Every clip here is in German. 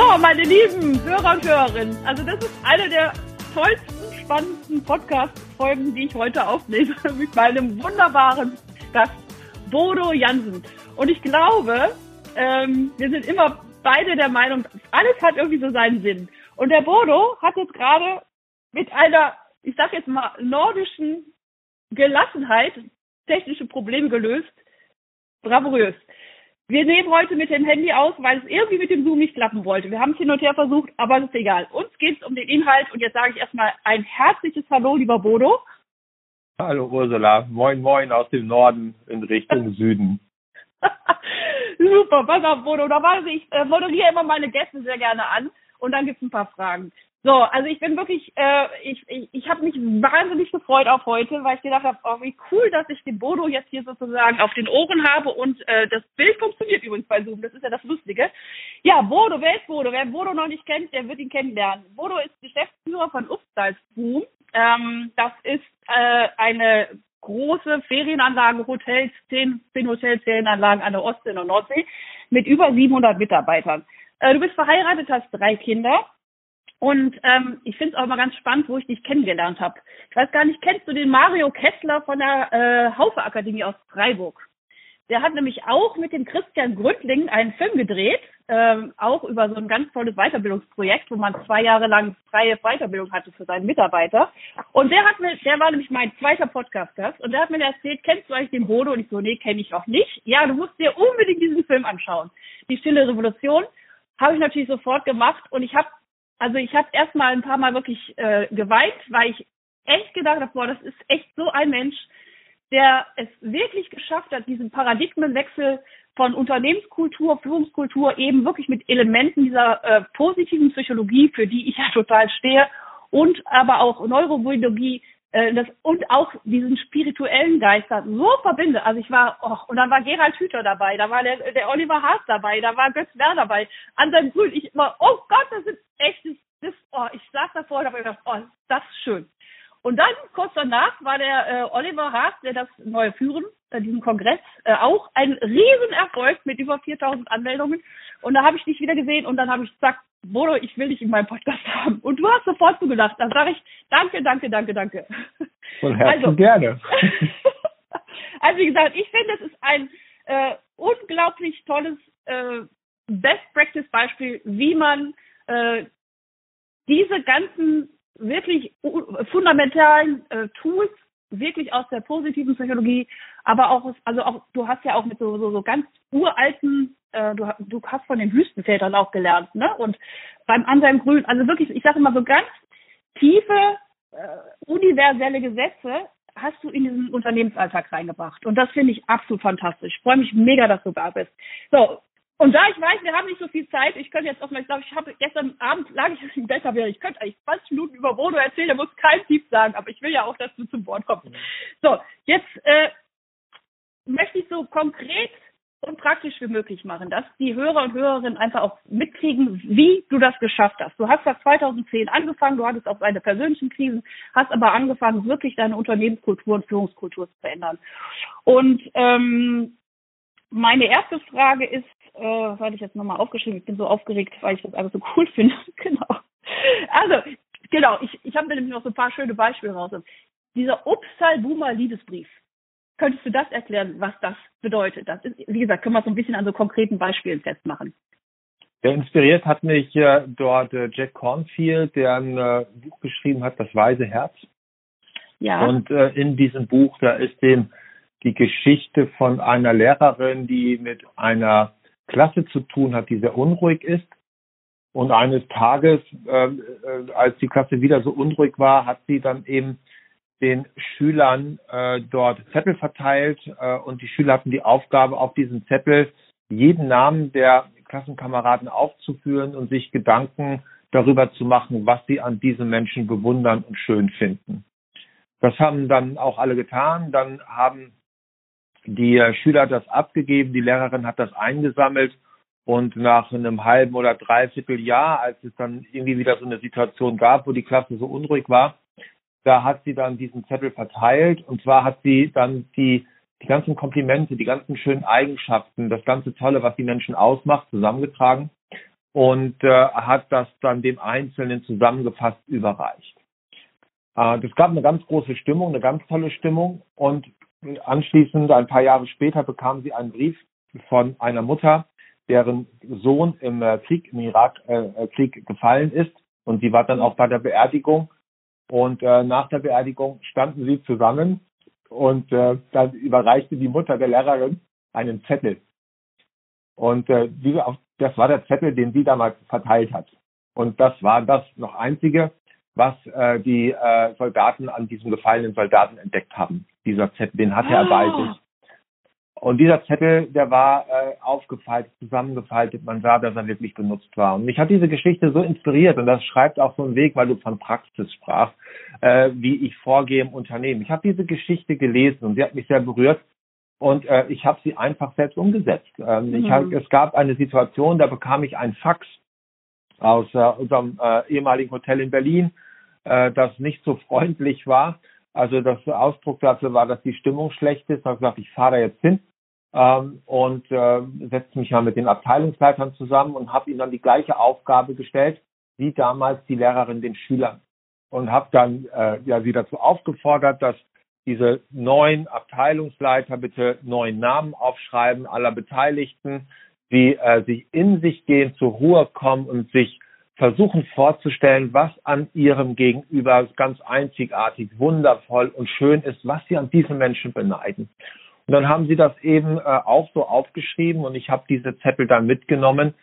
So, meine lieben Hörer und Hörerinnen, also das ist eine der tollsten, spannendsten Podcast-Folgen, die ich heute aufnehme mit meinem wunderbaren Gast Bodo Jansen. Und ich glaube, ähm, wir sind immer beide der Meinung, alles hat irgendwie so seinen Sinn. Und der Bodo hat jetzt gerade mit einer, ich sag jetzt mal, nordischen Gelassenheit technische Probleme gelöst. Bravourös. Wir nehmen heute mit dem Handy aus, weil es irgendwie mit dem Zoom nicht klappen wollte. Wir haben es hin und her versucht, aber es ist egal. Uns geht es um den Inhalt und jetzt sage ich erstmal ein herzliches Hallo, lieber Bodo. Hallo Ursula, moin moin aus dem Norden in Richtung Süden. Super, pass auf, Bodo. Normalerweise, ich äh, moderiere immer meine Gäste sehr gerne an und dann gibt es ein paar Fragen. So, also ich bin wirklich, äh, ich, ich, ich habe mich wahnsinnig gefreut auf heute, weil ich gedacht habe, oh, wie cool, dass ich den Bodo jetzt hier sozusagen auf den Ohren habe und äh, das Bild funktioniert übrigens bei Zoom, das ist ja das Lustige. Ja, Bodo, wer ist Bodo? Wer Bodo noch nicht kennt, der wird ihn kennenlernen. Bodo ist Geschäftsführer von Upstals Boom. Ähm, das ist äh, eine große Ferienanlage, Hotels, zehn, zehn Hotels, Ferienanlagen an der Ostsee und Nordsee mit über 700 Mitarbeitern. Äh, du bist verheiratet, hast drei Kinder und ähm, ich finde es auch immer ganz spannend, wo ich dich kennengelernt habe. Ich weiß gar nicht, kennst du den Mario Kessler von der äh, Haufe Akademie aus Freiburg? Der hat nämlich auch mit dem Christian Gründling einen Film gedreht, ähm, auch über so ein ganz tolles Weiterbildungsprojekt, wo man zwei Jahre lang freie Weiterbildung hatte für seinen Mitarbeiter. Und der hat mir, der war nämlich mein zweiter Podcast-Gast und der hat mir erzählt, kennst du eigentlich den Bodo? Und ich so, nee, kenne ich auch nicht. Ja, du musst dir unbedingt diesen Film anschauen. Die Stille Revolution habe ich natürlich sofort gemacht und ich habe also ich habe erstmal ein paar Mal wirklich äh, geweint, weil ich echt gedacht habe, boah, das ist echt so ein Mensch, der es wirklich geschafft hat, diesen Paradigmenwechsel von Unternehmenskultur, Führungskultur eben wirklich mit Elementen dieser äh, positiven Psychologie, für die ich ja total stehe, und aber auch Neurobiologie äh, das, und auch diesen spirituellen Geister so verbinde. Also ich war, oh, und dann war Gerald Hüther dabei, da war der, der Oliver Haas dabei, da war Götz Werner dabei, an seinem Grün. Ich immer, oh Gott, das ist echt, das, das oh, ich saß davor und habe gedacht, oh, das ist schön. Und dann kurz danach war der äh, Oliver Haas, der das neue Führen, äh, diesen Kongress, äh, auch ein Riesenerfolg mit über 4000 Anmeldungen. Und da habe ich dich wieder gesehen und dann habe ich gesagt, Bodo, ich will dich in meinem Podcast haben. Und du hast sofort zugelassen. Dann sage ich, danke, danke, danke, danke. Von Herzen also, gerne. also wie gesagt, ich finde, es ist ein äh, unglaublich tolles äh, Best-Practice-Beispiel, wie man äh, diese ganzen wirklich fundamentalen äh, Tools wirklich aus der positiven Psychologie, aber auch, also auch, du hast ja auch mit so, so, so ganz uralten, äh, du, du hast von den Wüstenvätern auch gelernt, ne? Und beim Anselm Grün, also wirklich, ich sage immer so ganz tiefe, äh, universelle Gesetze hast du in diesen Unternehmensalltag reingebracht. Und das finde ich absolut fantastisch. Freue mich mega, dass du da bist. So, und da ich weiß, wir haben nicht so viel Zeit, ich könnte jetzt auch mal, ich glaube, ich habe gestern Abend lag ich im Bett, aber ich könnte eigentlich 20 Minuten über Bodo erzählen, der muss kein Tief sagen, aber ich will ja auch, dass du zum Wort kommst. So, jetzt äh, möchte ich so konkret und praktisch wie möglich machen, dass die Hörer und Hörerinnen einfach auch mitkriegen, wie du das geschafft hast. Du hast das 2010 angefangen, du hattest auch deine persönlichen Krisen, hast aber angefangen, wirklich deine Unternehmenskultur und Führungskultur zu verändern. Und ähm, meine erste Frage ist, äh, was hatte ich jetzt nochmal aufgeschrieben? Ich bin so aufgeregt, weil ich das einfach so cool finde. genau. Also, genau, ich, ich habe mir nämlich noch so ein paar schöne Beispiele raus. Dieser Upsal-Boomer Liebesbrief. Könntest du das erklären, was das bedeutet? Das ist, wie gesagt, können wir so ein bisschen an so konkreten Beispielen festmachen. Ja, inspiriert hat mich äh, dort äh, Jack Cornfield, der ein äh, Buch geschrieben hat, Das Weise Herz. Ja. Und äh, in diesem Buch, da ist dem die Geschichte von einer Lehrerin, die mit einer Klasse zu tun hat, die sehr unruhig ist. Und eines Tages, äh, äh, als die Klasse wieder so unruhig war, hat sie dann eben den Schülern äh, dort Zettel verteilt äh, und die Schüler hatten die Aufgabe, auf diesen Zettel jeden Namen der Klassenkameraden aufzuführen und sich Gedanken darüber zu machen, was sie an diesen Menschen bewundern und schön finden. Das haben dann auch alle getan. Dann haben die Schüler das abgegeben, die Lehrerin hat das eingesammelt und nach einem halben oder dreiviertel Jahr, als es dann irgendwie wieder so eine Situation gab, wo die Klasse so unruhig war, da hat sie dann diesen Zettel verteilt und zwar hat sie dann die, die ganzen Komplimente, die ganzen schönen Eigenschaften, das ganze Tolle, was die Menschen ausmacht, zusammengetragen und äh, hat das dann dem Einzelnen zusammengefasst überreicht. Äh, das gab eine ganz große Stimmung, eine ganz tolle Stimmung und anschließend, ein paar Jahre später, bekam sie einen Brief von einer Mutter, deren Sohn im äh, Krieg, im Irakkrieg äh, gefallen ist und sie war dann auch bei der Beerdigung und äh, nach der Beerdigung standen sie zusammen und äh, dann überreichte die Mutter der Lehrerin einen Zettel. Und äh, diese, das war der Zettel, den sie damals verteilt hat. Und das war das noch einzige, was äh, die äh, Soldaten an diesem gefallenen Soldaten entdeckt haben. Dieser Zettel, den hatte er bei ah. sich. Und dieser Zettel, der war äh, aufgefaltet, zusammengefaltet. Man sah, dass er wirklich benutzt war. Und mich hat diese Geschichte so inspiriert. Und das schreibt auch so einen Weg, weil du von Praxis sprachst, äh, wie ich vorgehe im Unternehmen. Ich habe diese Geschichte gelesen und sie hat mich sehr berührt. Und äh, ich habe sie einfach selbst umgesetzt. Ähm, mhm. ich hab, es gab eine Situation, da bekam ich ein Fax aus äh, unserem äh, ehemaligen Hotel in Berlin, äh, das nicht so freundlich war. Also das Ausdruck dafür war, dass die Stimmung schlecht ist. Da habe ich gesagt, ich fahre da jetzt hin ähm, und äh, setze mich ja mit den Abteilungsleitern zusammen und habe ihnen dann die gleiche Aufgabe gestellt wie damals die Lehrerin den Schülern und habe dann äh, ja sie dazu aufgefordert, dass diese neuen Abteilungsleiter bitte neuen Namen aufschreiben aller Beteiligten, die äh, sich in sich gehen, zur Ruhe kommen und sich versuchen vorzustellen, was an ihrem Gegenüber ganz einzigartig, wundervoll und schön ist, was sie an diesen Menschen beneiden. Und dann haben sie das eben äh, auch so aufgeschrieben und ich habe diese Zettel dann mitgenommen,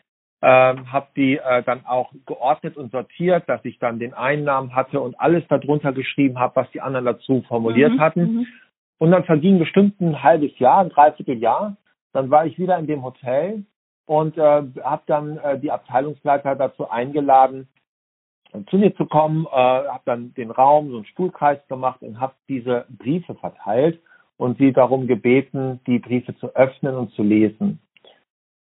äh, habe die äh, dann auch geordnet und sortiert, dass ich dann den Einnahmen hatte und alles darunter geschrieben habe, was die anderen dazu formuliert mhm, hatten. Mhm. Und dann verging bestimmt ein halbes Jahr, ein Dreivierteljahr. Dann war ich wieder in dem Hotel und äh, habe dann äh, die Abteilungsleiter dazu eingeladen, zu mir zu kommen, äh, habe dann den Raum, so einen Stuhlkreis gemacht und habe diese Briefe verteilt und sie darum gebeten, die Briefe zu öffnen und zu lesen.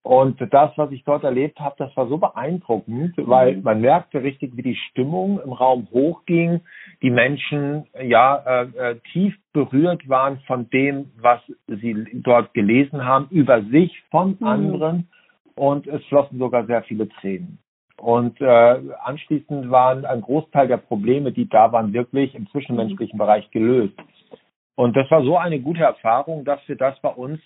Und das, was ich dort erlebt habe, das war so beeindruckend, weil mhm. man merkte richtig, wie die Stimmung im Raum hochging, die Menschen ja äh, äh, tief berührt waren von dem, was sie dort gelesen haben, über sich, von mhm. Und es flossen sogar sehr viele Tränen. Und äh, anschließend waren ein Großteil der Probleme, die da waren, wirklich im zwischenmenschlichen Bereich gelöst. Und das war so eine gute Erfahrung, dass wir das bei uns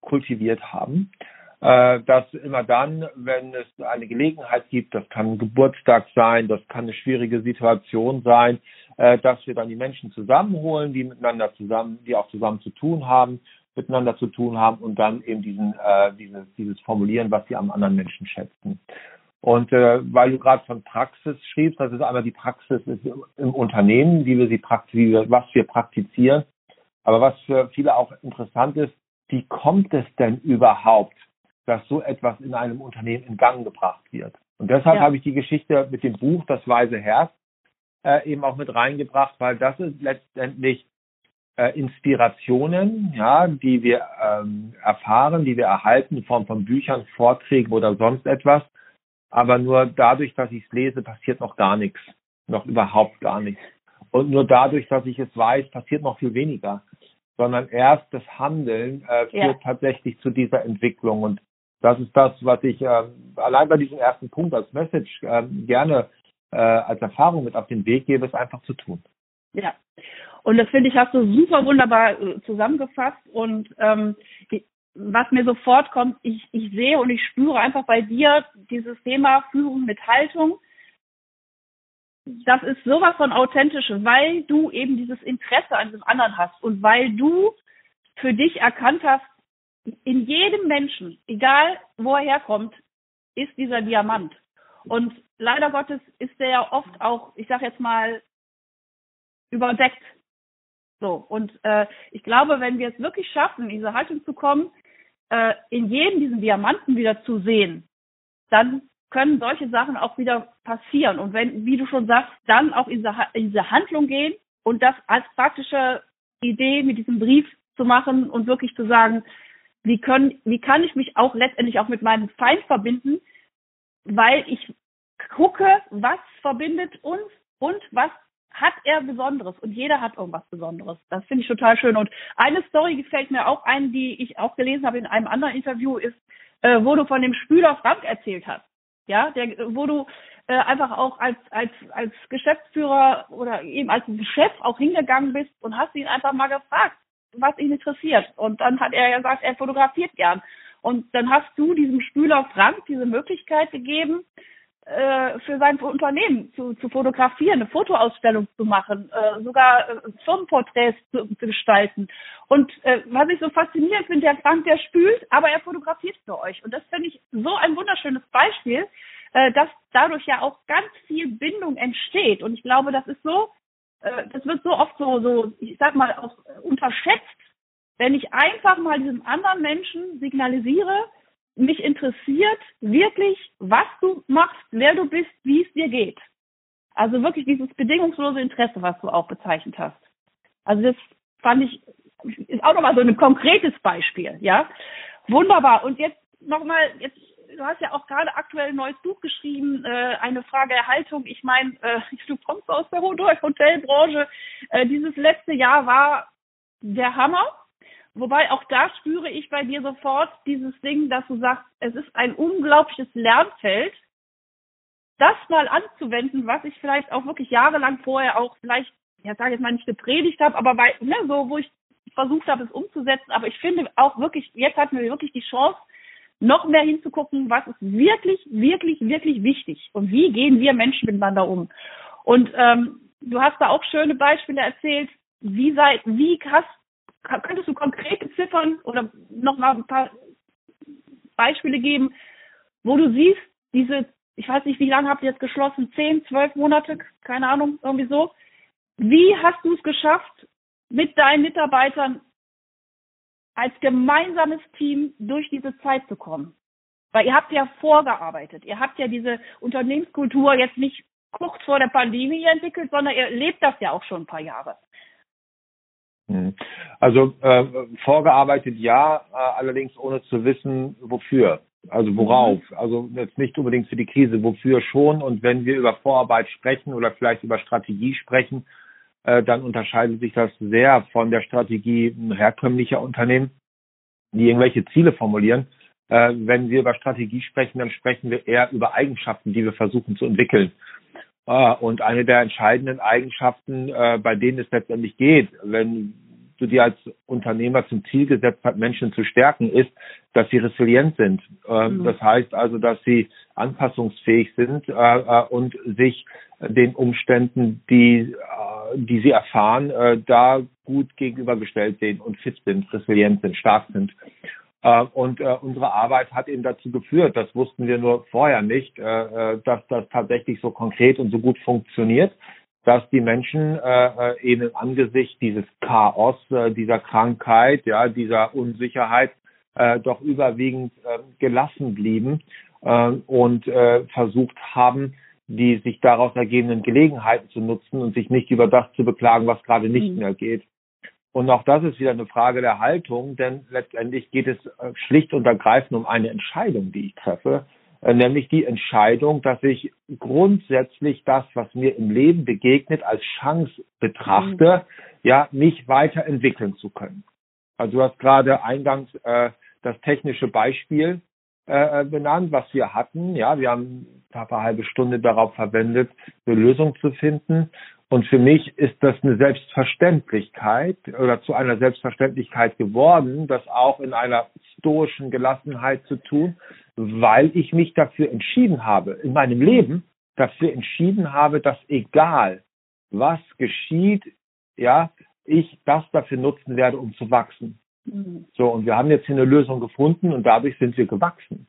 kultiviert haben. Äh, dass immer dann, wenn es eine Gelegenheit gibt, das kann ein Geburtstag sein, das kann eine schwierige Situation sein, äh, dass wir dann die Menschen zusammenholen, die miteinander zusammen, die auch zusammen zu tun haben, miteinander zu tun haben und dann eben diesen, äh, dieses, dieses Formulieren, was sie am anderen Menschen schätzen. Und äh, weil du gerade von Praxis schriebst, das ist einmal die Praxis im Unternehmen, wie wir sie praktizieren, was wir praktizieren. Aber was für viele auch interessant ist, wie kommt es denn überhaupt, dass so etwas in einem Unternehmen in Gang gebracht wird? Und deshalb ja. habe ich die Geschichte mit dem Buch Das Weise Herz äh, eben auch mit reingebracht, weil das ist letztendlich Inspirationen, ja, die wir ähm, erfahren, die wir erhalten in Form von Büchern, Vorträgen oder sonst etwas, aber nur dadurch, dass ich es lese, passiert noch gar nichts. Noch überhaupt gar nichts. Und nur dadurch, dass ich es weiß, passiert noch viel weniger. Sondern erst das Handeln äh, führt ja. tatsächlich zu dieser Entwicklung. Und das ist das, was ich äh, allein bei diesem ersten Punkt als Message äh, gerne äh, als Erfahrung mit auf den Weg gebe, es einfach zu tun. Ja. Und das finde ich, hast du super wunderbar äh, zusammengefasst. Und ähm, was mir sofort kommt, ich, ich sehe und ich spüre einfach bei dir dieses Thema Führung mit Haltung. Das ist sowas von authentisch, weil du eben dieses Interesse an dem anderen hast und weil du für dich erkannt hast, in jedem Menschen, egal wo er herkommt, ist dieser Diamant. Und leider Gottes ist der ja oft auch, ich sag jetzt mal, überdeckt. So, und äh, ich glaube, wenn wir es wirklich schaffen, in diese Haltung zu kommen, äh, in jedem diesen Diamanten wieder zu sehen, dann können solche Sachen auch wieder passieren. Und wenn, wie du schon sagst, dann auch in diese, in diese Handlung gehen und das als praktische Idee mit diesem Brief zu machen und wirklich zu sagen, wie können, wie kann ich mich auch letztendlich auch mit meinem Feind verbinden, weil ich gucke, was verbindet uns und was hat er Besonderes und jeder hat irgendwas Besonderes. Das finde ich total schön. Und eine Story gefällt mir auch ein, die ich auch gelesen habe in einem anderen Interview, ist, äh, wo du von dem Spüler Frank erzählt hast. Ja, der, wo du äh, einfach auch als, als, als Geschäftsführer oder eben als Chef auch hingegangen bist und hast ihn einfach mal gefragt, was ihn interessiert. Und dann hat er gesagt, er fotografiert gern. Und dann hast du diesem Spüler Frank diese Möglichkeit gegeben, äh, für sein Unternehmen zu, zu fotografieren, eine Fotoausstellung zu machen, äh, sogar äh, Firmenporträts zu, zu gestalten. Und äh, was ich so faszinierend finde, der Frank, der spült, aber er fotografiert für euch. Und das finde ich so ein wunderschönes Beispiel, äh, dass dadurch ja auch ganz viel Bindung entsteht. Und ich glaube, das ist so, äh, das wird so oft so, so, ich sag mal, auch unterschätzt, wenn ich einfach mal diesem anderen Menschen signalisiere, mich interessiert wirklich, was du machst, wer du bist, wie es dir geht. Also wirklich dieses bedingungslose Interesse, was du auch bezeichnet hast. Also das fand ich, ist auch nochmal so ein konkretes Beispiel, ja. Wunderbar. Und jetzt nochmal, jetzt, du hast ja auch gerade aktuell ein neues Buch geschrieben, äh, eine Frage Erhaltung. Ich meine, äh, du kommst aus der Hotelbranche. Äh, dieses letzte Jahr war der Hammer. Wobei auch da spüre ich bei dir sofort dieses Ding, dass du sagst, es ist ein unglaubliches Lernfeld, das mal anzuwenden, was ich vielleicht auch wirklich jahrelang vorher auch vielleicht, ja sage ich mal nicht gepredigt habe, aber bei, ne, so wo ich versucht habe, es umzusetzen. Aber ich finde auch wirklich, jetzt hatten wir wirklich die Chance, noch mehr hinzugucken, was ist wirklich, wirklich, wirklich wichtig und wie gehen wir Menschen miteinander um. Und ähm, du hast da auch schöne Beispiele erzählt. Wie sei, wie hast könntest du konkrete Ziffern oder noch mal ein paar Beispiele geben, wo du siehst, diese, ich weiß nicht, wie lange habt ihr jetzt geschlossen, zehn, zwölf Monate, keine Ahnung, irgendwie so. Wie hast du es geschafft, mit deinen Mitarbeitern als gemeinsames Team durch diese Zeit zu kommen? Weil ihr habt ja vorgearbeitet. Ihr habt ja diese Unternehmenskultur jetzt nicht kurz vor der Pandemie entwickelt, sondern ihr lebt das ja auch schon ein paar Jahre. Hm. Also äh, vorgearbeitet ja, äh, allerdings ohne zu wissen, wofür. Also worauf? Mhm. Also jetzt nicht unbedingt für die Krise, wofür schon. Und wenn wir über Vorarbeit sprechen oder vielleicht über Strategie sprechen, äh, dann unterscheidet sich das sehr von der Strategie herkömmlicher Unternehmen, die irgendwelche Ziele formulieren. Äh, wenn wir über Strategie sprechen, dann sprechen wir eher über Eigenschaften, die wir versuchen zu entwickeln. Ah, und eine der entscheidenden Eigenschaften, äh, bei denen es letztendlich geht, wenn du dir als Unternehmer zum Ziel gesetzt hast, Menschen zu stärken, ist, dass sie resilient sind. Äh, mhm. Das heißt also, dass sie anpassungsfähig sind äh, und sich den Umständen, die, die sie erfahren, da gut gegenübergestellt sehen und fit sind, resilient sind, stark sind. Äh, und äh, unsere Arbeit hat eben dazu geführt, das wussten wir nur vorher nicht, äh, dass das tatsächlich so konkret und so gut funktioniert, dass die Menschen eben im Angesicht dieses Chaos, dieser Krankheit, ja, dieser Unsicherheit doch überwiegend gelassen blieben und versucht haben, die sich daraus ergebenden Gelegenheiten zu nutzen und sich nicht über das zu beklagen, was gerade nicht mhm. mehr geht. Und auch das ist wieder eine Frage der Haltung, denn letztendlich geht es äh, schlicht und ergreifend um eine Entscheidung, die ich treffe, äh, nämlich die Entscheidung, dass ich grundsätzlich das, was mir im Leben begegnet, als Chance betrachte, mhm. ja, mich weiterentwickeln zu können. Also du hast gerade eingangs äh, das technische Beispiel äh, benannt, was wir hatten. Ja, wir haben ein paar halbe Stunde darauf verwendet, eine Lösung zu finden. Und für mich ist das eine Selbstverständlichkeit oder zu einer Selbstverständlichkeit geworden, das auch in einer stoischen Gelassenheit zu tun, weil ich mich dafür entschieden habe, in meinem Leben dafür entschieden habe, dass egal was geschieht, ja, ich das dafür nutzen werde, um zu wachsen. Mhm. So, und wir haben jetzt hier eine Lösung gefunden und dadurch sind wir gewachsen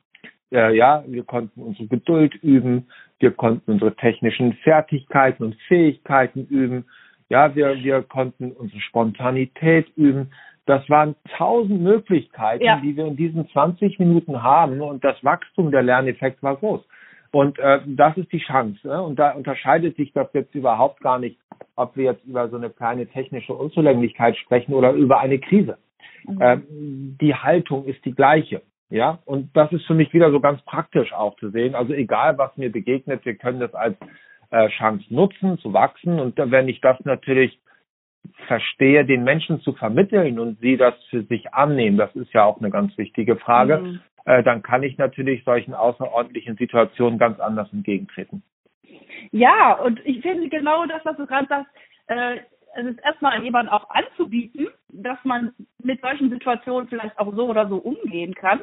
äh, ja, wir konnten unsere Geduld üben, wir konnten unsere technischen Fertigkeiten und Fähigkeiten üben, ja, wir, wir konnten unsere Spontanität üben. das waren tausend Möglichkeiten, ja. die wir in diesen 20 Minuten haben und das Wachstum der Lerneffekt war groß. Und äh, das ist die Chance. Ne? Und da unterscheidet sich das jetzt überhaupt gar nicht, ob wir jetzt über so eine kleine technische Unzulänglichkeit sprechen oder über eine Krise. Mhm. Äh, die Haltung ist die gleiche. Ja, und das ist für mich wieder so ganz praktisch auch zu sehen. Also egal, was mir begegnet, wir können das als äh, Chance nutzen, zu wachsen. Und wenn ich das natürlich verstehe, den Menschen zu vermitteln und sie das für sich annehmen, das ist ja auch eine ganz wichtige Frage, mhm. äh, dann kann ich natürlich solchen außerordentlichen Situationen ganz anders entgegentreten. Ja, und ich finde genau das, was du gerade sagst, äh, es ist erstmal jemand auch anzubieten, dass man mit solchen Situationen vielleicht auch so oder so umgehen kann.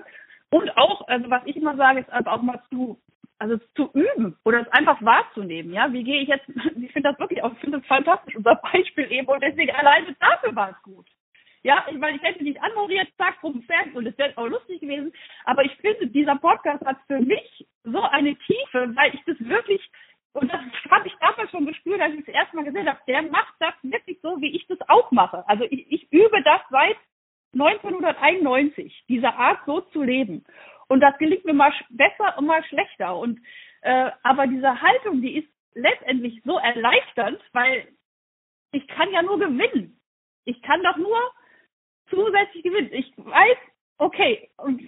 Und auch, also was ich immer sage, ist einfach auch mal zu also zu üben oder es einfach wahrzunehmen, ja, wie gehe ich jetzt, ich finde das wirklich auch, ich finde das fantastisch, unser Beispiel eben und deswegen alleine dafür war es gut. Ja, ich meine, ich hätte nicht anmoderiert, zack, rum, fertig und es wäre auch lustig gewesen, aber ich finde, dieser Podcast hat für mich so eine Tiefe, weil ich das wirklich, und das habe ich damals schon gespürt, als ich das erste Mal gesehen habe, der macht das wirklich so, wie ich das auch mache. Also ich, ich übe das seit 1991, diese Art so zu leben. Und das gelingt mir mal besser und mal schlechter. Und äh, aber diese Haltung, die ist letztendlich so erleichternd, weil ich kann ja nur gewinnen. Ich kann doch nur zusätzlich gewinnen. Ich weiß, okay, und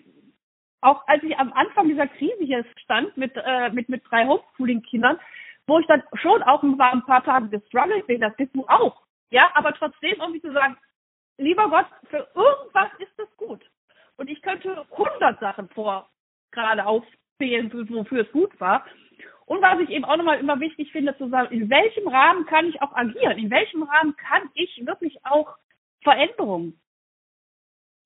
auch als ich am Anfang dieser Krise hier stand mit äh, mit mit drei Homeschooling-Kindern, wo ich dann schon auch paar, ein paar Tage gestruggelt bin, das bist du auch. Ja, aber trotzdem irgendwie zu sagen, lieber Gott, für irgendwas ist es gut. Und ich könnte hundert Sachen vor gerade aufzählen, wofür es gut war. Und was ich eben auch nochmal immer wichtig finde, zu sagen, in welchem Rahmen kann ich auch agieren? In welchem Rahmen kann ich wirklich auch Veränderungen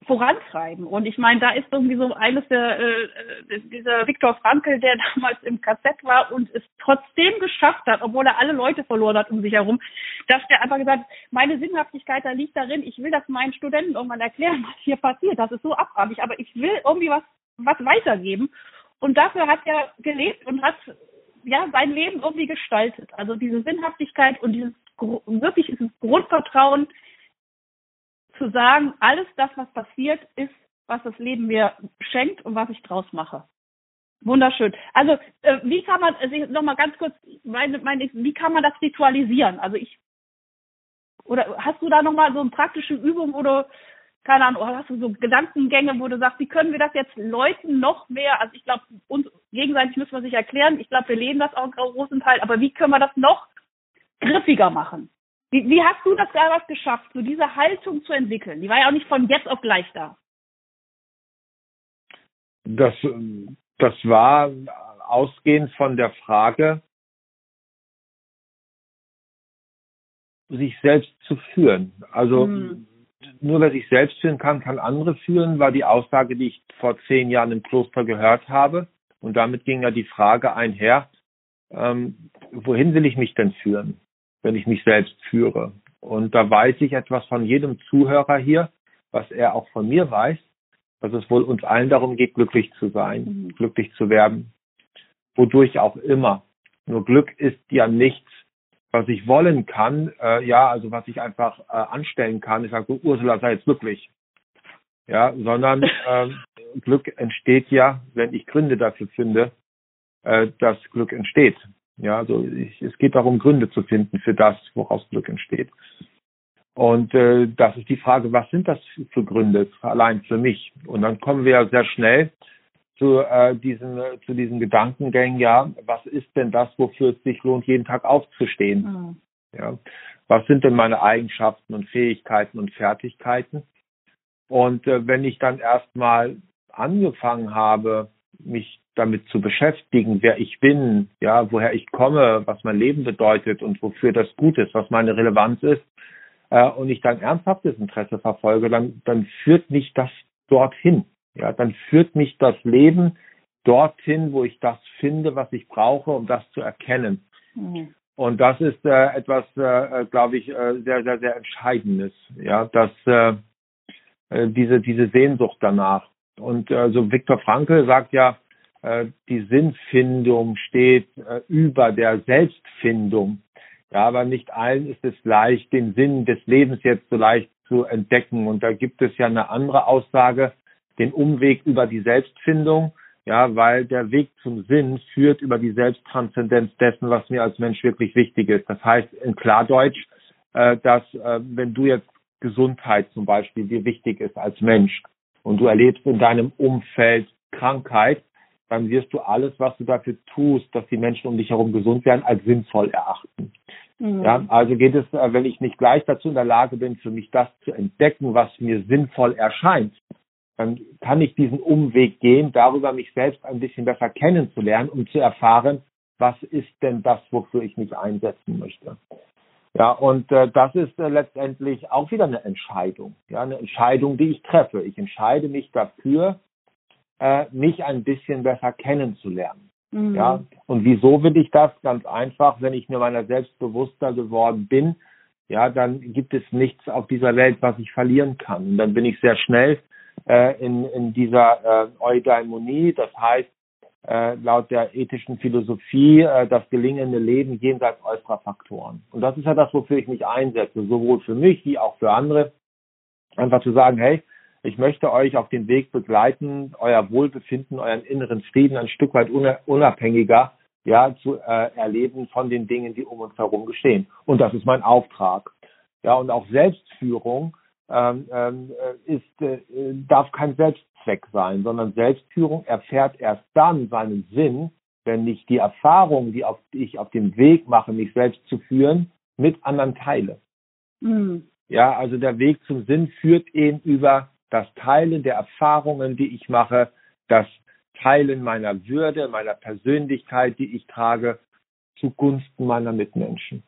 vorantreiben. Und ich meine, da ist irgendwie so eines der, äh, äh dieser Viktor Frankl, der damals im KZ war und es trotzdem geschafft hat, obwohl er alle Leute verloren hat um sich herum, dass der einfach gesagt hat, meine Sinnhaftigkeit da liegt darin, ich will das meinen Studenten irgendwann erklären, was hier passiert. Das ist so abartig, aber ich will irgendwie was, was weitergeben. Und dafür hat er gelebt und hat ja sein Leben irgendwie gestaltet. Also diese Sinnhaftigkeit und dieses wirklich dieses Grundvertrauen zu sagen, alles das, was passiert, ist, was das Leben mir schenkt und was ich draus mache. Wunderschön. Also äh, wie kann man, also noch mal ganz kurz, meine, meine, wie kann man das ritualisieren? Also ich, oder hast du da noch mal so eine praktische Übung oder keine Ahnung, hast du so Gedankengänge, wo du sagst, wie können wir das jetzt Leuten noch mehr, also ich glaube, uns gegenseitig müssen wir sich erklären, ich glaube, wir leben das auch im großen Teil, aber wie können wir das noch griffiger machen? Wie, wie hast du das damals geschafft, so diese Haltung zu entwickeln? Die war ja auch nicht von jetzt auf gleich da. Das, das war ausgehend von der Frage, sich selbst zu führen. Also hm. nur wer sich selbst führen kann, kann andere führen, war die Aussage, die ich vor zehn Jahren im Kloster gehört habe. Und damit ging ja die Frage einher, ähm, wohin will ich mich denn führen? Wenn ich mich selbst führe. Und da weiß ich etwas von jedem Zuhörer hier, was er auch von mir weiß, dass es wohl uns allen darum geht, glücklich zu sein, mhm. glücklich zu werden, wodurch auch immer. Nur Glück ist ja nichts, was ich wollen kann, äh, ja, also was ich einfach äh, anstellen kann. Ich sage, Ursula, sei jetzt glücklich. Ja, sondern äh, Glück entsteht ja, wenn ich Gründe dafür finde, äh, dass Glück entsteht. Ja, also ich, es geht darum, Gründe zu finden für das, woraus Glück entsteht. Und äh, das ist die Frage, was sind das für Gründe allein für mich? Und dann kommen wir sehr schnell zu äh, diesen zu diesen Gedankengängen. Ja, was ist denn das, wofür es sich lohnt, jeden Tag aufzustehen? Mhm. Ja, was sind denn meine Eigenschaften und Fähigkeiten und Fertigkeiten? Und äh, wenn ich dann erstmal angefangen habe, mich damit zu beschäftigen, wer ich bin, ja, woher ich komme, was mein Leben bedeutet und wofür das gut ist, was meine Relevanz ist, äh, und ich dann ernsthaftes Interesse verfolge, dann, dann führt mich das dorthin. Ja, dann führt mich das Leben dorthin, wo ich das finde, was ich brauche, um das zu erkennen. Mhm. Und das ist äh, etwas, äh, glaube ich, äh, sehr, sehr, sehr Entscheidendes. Ja, dass äh, äh diese diese Sehnsucht danach. Und äh, so Viktor Frankl sagt ja, äh, die Sinnfindung steht äh, über der Selbstfindung. Ja, aber nicht allen ist es leicht, den Sinn des Lebens jetzt so leicht zu entdecken. Und da gibt es ja eine andere Aussage, den Umweg über die Selbstfindung, ja, weil der Weg zum Sinn führt über die Selbsttranszendenz dessen, was mir als Mensch wirklich wichtig ist. Das heißt in Klardeutsch, äh, dass äh, wenn du jetzt Gesundheit zum Beispiel dir wichtig ist als Mensch und du erlebst in deinem Umfeld Krankheit, dann wirst du alles, was du dafür tust, dass die Menschen um dich herum gesund werden, als sinnvoll erachten. Mhm. Ja, also geht es, äh, wenn ich nicht gleich dazu in der Lage bin, für mich das zu entdecken, was mir sinnvoll erscheint, dann kann ich diesen Umweg gehen, darüber mich selbst ein bisschen besser kennenzulernen, um zu erfahren, was ist denn das, wofür ich mich einsetzen möchte. Ja, und äh, das ist äh, letztendlich auch wieder eine Entscheidung. Ja, eine Entscheidung, die ich treffe. Ich entscheide mich dafür, äh, mich ein bisschen besser kennenzulernen. Mhm. Ja, und wieso will ich das? Ganz einfach, wenn ich mir meiner selbst bewusster geworden bin, ja, dann gibt es nichts auf dieser Welt, was ich verlieren kann. Und dann bin ich sehr schnell äh, in, in dieser äh, Eudaimonie, das heißt, äh, laut der ethischen Philosophie äh, das gelingende Leben jenseits äußerer Faktoren. Und das ist ja das, wofür ich mich einsetze, sowohl für mich wie auch für andere. Einfach zu sagen, hey, ich möchte euch auf den Weg begleiten, euer Wohlbefinden, euren inneren Frieden ein Stück weit unabhängiger ja, zu äh, erleben von den Dingen, die um uns herum geschehen. Und das ist mein Auftrag. Ja, und auch Selbstführung ähm, ähm, äh, ist, äh, darf kein Selbstzweck sein, sondern Selbstführung erfährt erst dann seinen Sinn, wenn ich die Erfahrungen, die, auf, die ich auf dem Weg mache, mich selbst zu führen, mit anderen teile. Mhm. Ja, also der Weg zum Sinn führt eben über das Teilen der Erfahrungen, die ich mache, das Teilen meiner Würde, meiner Persönlichkeit, die ich trage, zugunsten meiner Mitmenschen.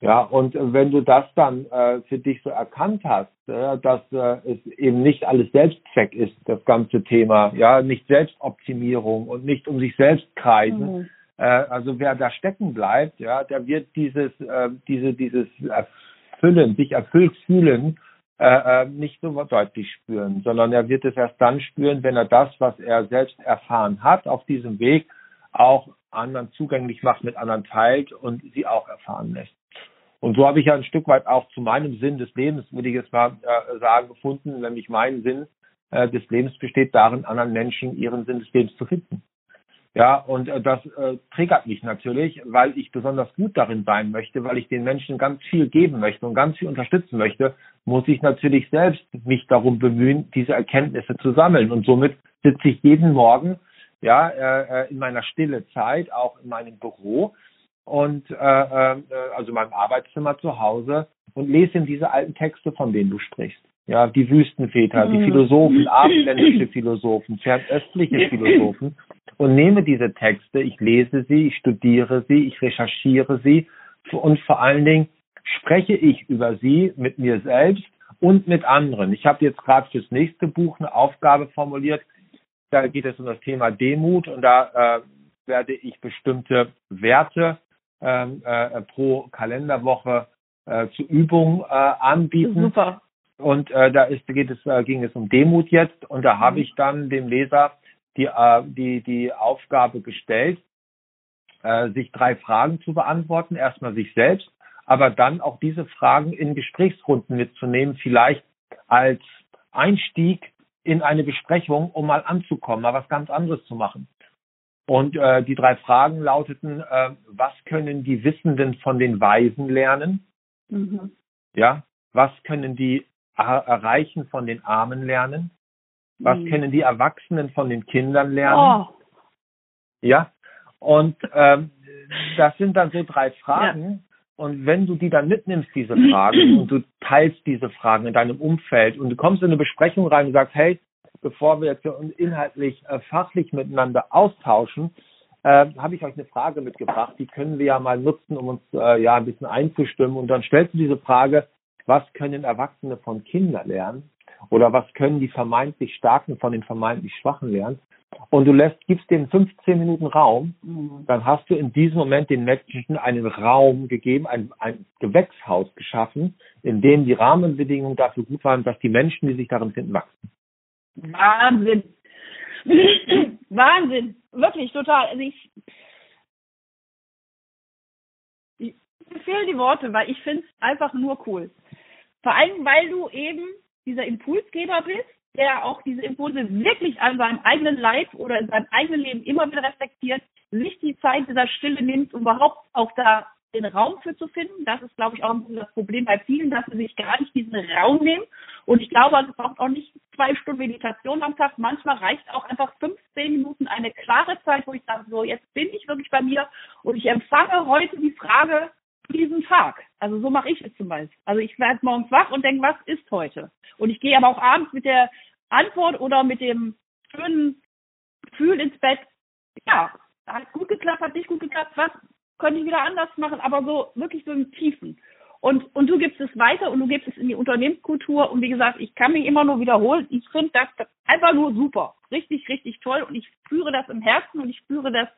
Ja, und wenn du das dann äh, für dich so erkannt hast, äh, dass äh, es eben nicht alles Selbstzweck ist, das ganze Thema, ja, nicht Selbstoptimierung und nicht um sich selbst kreisen. Mhm. Äh, also wer da stecken bleibt, ja, der wird dieses, äh, diese, dieses Erfüllen, sich erfüllt fühlen, äh, äh, nicht so deutlich spüren, sondern er wird es erst dann spüren, wenn er das, was er selbst erfahren hat, auf diesem Weg auch anderen zugänglich macht, mit anderen teilt und sie auch erfahren lässt. Und so habe ich ja ein Stück weit auch zu meinem Sinn des Lebens, würde ich jetzt mal äh, sagen, gefunden, nämlich mein Sinn äh, des Lebens besteht darin, anderen Menschen ihren Sinn des Lebens zu finden. Ja, und äh, das äh, triggert mich natürlich, weil ich besonders gut darin sein möchte, weil ich den Menschen ganz viel geben möchte und ganz viel unterstützen möchte, muss ich natürlich selbst mich darum bemühen, diese Erkenntnisse zu sammeln. Und somit sitze ich jeden Morgen ja äh, äh in meiner stille Zeit, auch in meinem Büro und äh, äh, also in meinem Arbeitszimmer zu Hause und lese in diese alten Texte, von denen du sprichst. Ja, die Wüstenväter, die mhm. Philosophen, abendländische Philosophen, fernöstliche Philosophen und nehme diese Texte, ich lese sie, ich studiere sie, ich recherchiere sie und vor allen Dingen spreche ich über sie mit mir selbst und mit anderen. Ich habe jetzt gerade fürs nächste Buch eine Aufgabe formuliert. Da geht es um das Thema Demut und da äh, werde ich bestimmte Werte ähm, äh, pro Kalenderwoche äh, zur Übung äh, anbieten. Super. Und äh, da ist, geht es, äh, ging es um Demut jetzt und da habe mhm. ich dann dem Leser die, äh, die, die Aufgabe gestellt, äh, sich drei Fragen zu beantworten. Erstmal sich selbst, aber dann auch diese Fragen in Gesprächsrunden mitzunehmen, vielleicht als Einstieg in eine Besprechung, um mal anzukommen, mal was ganz anderes zu machen. Und äh, die drei Fragen lauteten, äh, was können die Wissenden von den Weisen lernen? Mhm. Ja, was können die Erreichen von den Armen lernen? Was mhm. können die Erwachsenen von den Kindern lernen? Oh. Ja, und ähm, das sind dann so drei Fragen. Und wenn du die dann mitnimmst, diese Fragen, und du teilst diese Fragen in deinem Umfeld und du kommst in eine Besprechung rein und sagst, hey, bevor wir jetzt inhaltlich, äh, fachlich miteinander austauschen, äh, habe ich euch eine Frage mitgebracht. Die können wir ja mal nutzen, um uns äh, ja ein bisschen einzustimmen. Und dann stellst du diese Frage, was können Erwachsene von Kindern lernen? Oder was können die vermeintlich Starken von den vermeintlich Schwachen lernen? Und du lässt, gibst denen 15 Minuten Raum, mhm. dann hast du in diesem Moment den Menschen einen Raum gegeben, ein, ein Gewächshaus geschaffen, in dem die Rahmenbedingungen dafür gut waren, dass die Menschen, die sich darin finden, wachsen. Wahnsinn. Wahnsinn. Wirklich total. Also ich, ich fehlen die Worte, weil ich finde es einfach nur cool. Vor allem, weil du eben dieser Impulsgeber bist, der auch diese Impulse wirklich an seinem eigenen Leib oder in seinem eigenen Leben immer wieder reflektiert, sich die Zeit dieser Stille nimmt, um überhaupt auch da den Raum für zu finden. Das ist, glaube ich, auch ein das Problem bei vielen, dass sie sich gar nicht diesen Raum nehmen. Und ich glaube, es braucht auch nicht zwei Stunden Meditation am Tag. Manchmal reicht auch einfach 15 Minuten eine klare Zeit, wo ich sage, so, jetzt bin ich wirklich bei mir und ich empfange heute die Frage diesen Tag. Also so mache ich es zum Beispiel. Also ich werde morgens wach und denke, was ist heute? Und ich gehe aber auch abends mit der Antwort oder mit dem schönen Gefühl ins Bett. Ja, hat gut geklappt, hat nicht gut geklappt, was könnte ich wieder anders machen, aber so wirklich so im Tiefen. Und, und du gibst es weiter und du gibst es in die Unternehmenskultur. Und wie gesagt, ich kann mich immer nur wiederholen. Ich finde das einfach nur super. Richtig, richtig toll. Und ich spüre das im Herzen und ich spüre das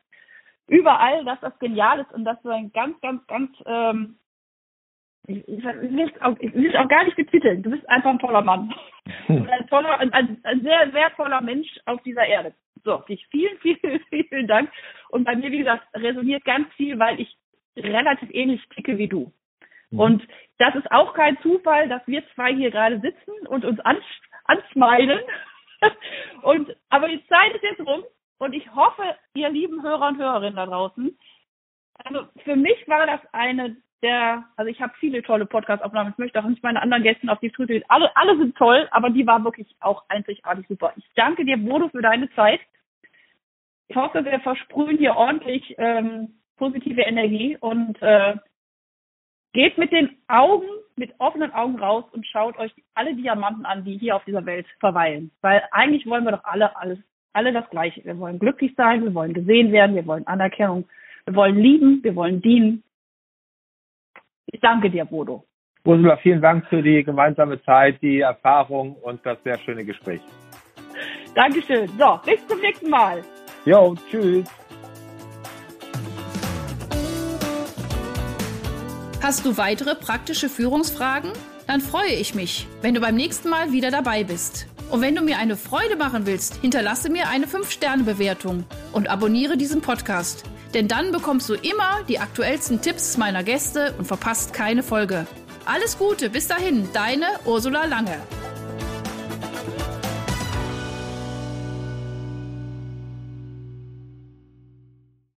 überall, dass das genial ist und dass du ein ganz, ganz, ganz, ähm, ich, ich, will es auch, ich will es auch gar nicht betiteln. Du bist einfach ein toller Mann. ein toller, ein, ein sehr wertvoller Mensch auf dieser Erde. So, dich vielen, vielen, vielen Dank. Und bei mir, wie gesagt, resoniert ganz viel, weil ich relativ ähnlich ticke wie du. Mhm. Und das ist auch kein Zufall, dass wir zwei hier gerade sitzen und uns ans ansmeilen. und, aber die Zeit ist jetzt rum und ich hoffe, ihr lieben Hörer und Hörerinnen da draußen, also für mich war das eine der, also ich habe viele tolle Podcast-Aufnahmen. Ich möchte auch nicht meine anderen Gäste auf die Trüte. Alle, alle sind toll, aber die war wirklich auch einzigartig super. Ich danke dir, Bodo, für deine Zeit. Ich hoffe, wir versprühen hier ordentlich ähm, positive Energie und äh, geht mit den Augen, mit offenen Augen raus und schaut euch alle Diamanten an, die hier auf dieser Welt verweilen. Weil eigentlich wollen wir doch alle alles, alle das Gleiche. Wir wollen glücklich sein, wir wollen gesehen werden, wir wollen Anerkennung, wir wollen lieben, wir wollen dienen ich danke dir, Bodo. Ursula, vielen Dank für die gemeinsame Zeit, die Erfahrung und das sehr schöne Gespräch. Dankeschön. So, bis zum nächsten Mal. Jo, tschüss. Hast du weitere praktische Führungsfragen? Dann freue ich mich, wenn du beim nächsten Mal wieder dabei bist. Und wenn du mir eine Freude machen willst, hinterlasse mir eine 5-Sterne-Bewertung und abonniere diesen Podcast denn dann bekommst du immer die aktuellsten Tipps meiner Gäste und verpasst keine Folge. Alles Gute, bis dahin, deine Ursula Lange.